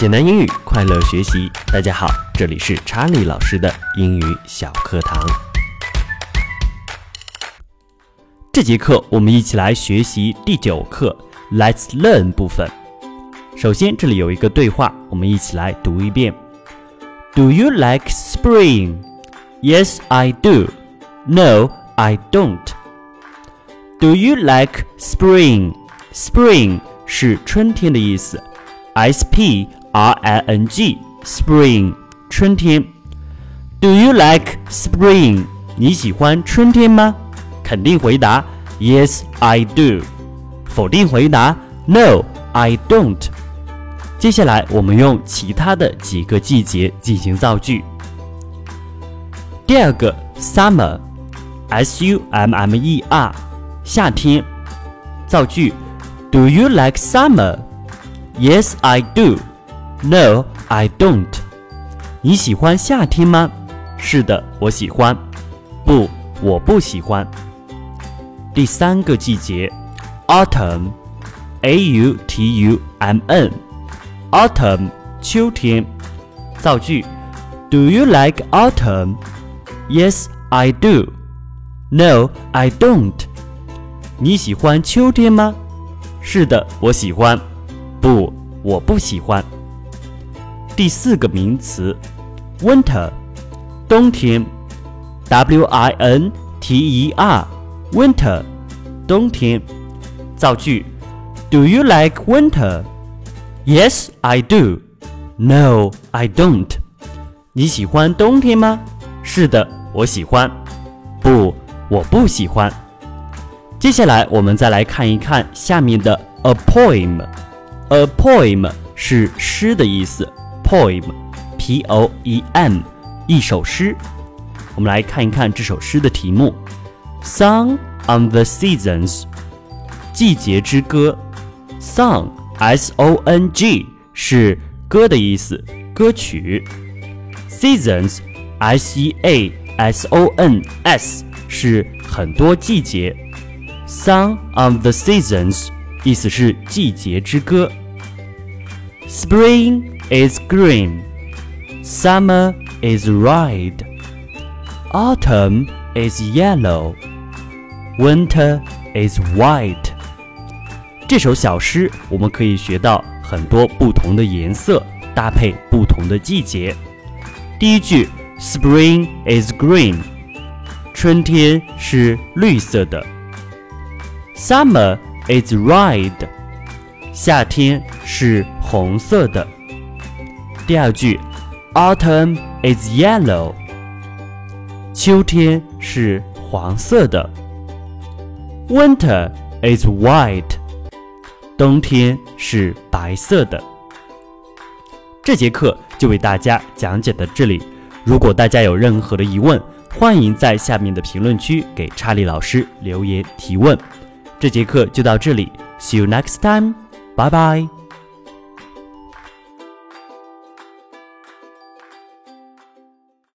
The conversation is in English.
简单英语，快乐学习。大家好，这里是查理老师的英语小课堂。这节课我们一起来学习第九课 Let's Learn 部分。首先，这里有一个对话，我们一起来读一遍。Do you like spring? Yes, I do. No, I don't. Do you like spring? Spring 是春天的意思。S P R I N G spring 春天。Do you like spring？你喜欢春天吗？肯定回答 Yes, I do。否定回答 No, I don't。接下来我们用其他的几个季节进行造句。第二个 summer，S U M M E R，夏天。造句：Do you like summer？Yes, I do. No, I don't. 你喜欢夏天吗？是的，我喜欢。不，我不喜欢。第三个季节，Autumn，A U T U M N，Autumn，秋天。造句：Do you like autumn? Yes, I do. No, I don't. 你喜欢秋天吗？是的，我喜欢。不，我不喜欢。 第四个名词，winter，冬天，W I N T E R，winter，冬天。造句：Do you like winter? Yes, I do. No, I don't. 你喜欢冬天吗？是的，我喜欢。不，我不喜欢。接下来我们再来看一看下面的 a poem。A poem 是诗的意思 ，poem，p o e m，一首诗。我们来看一看这首诗的题目：Song on the Seasons，季节之歌。Song，s o n g 是歌的意思，歌曲。Seasons，s e a s o n s 是很多季节。Song on the Seasons。意思是季节之歌。Spring is green, summer is red, autumn is yellow, winter is white。这首小诗我们可以学到很多不同的颜色，搭配不同的季节。第一句，Spring is green，春天是绿色的。Summer is red，夏天是红色的。 第二句，Autumn is yellow，秋天是黄色的。Winter is white，冬天是白色的。这节课就为大家讲解到这里。如果大家有任何的疑问，欢迎在下面的评论区给查理老师留言提问。这节课就到这里，See you next time，拜拜。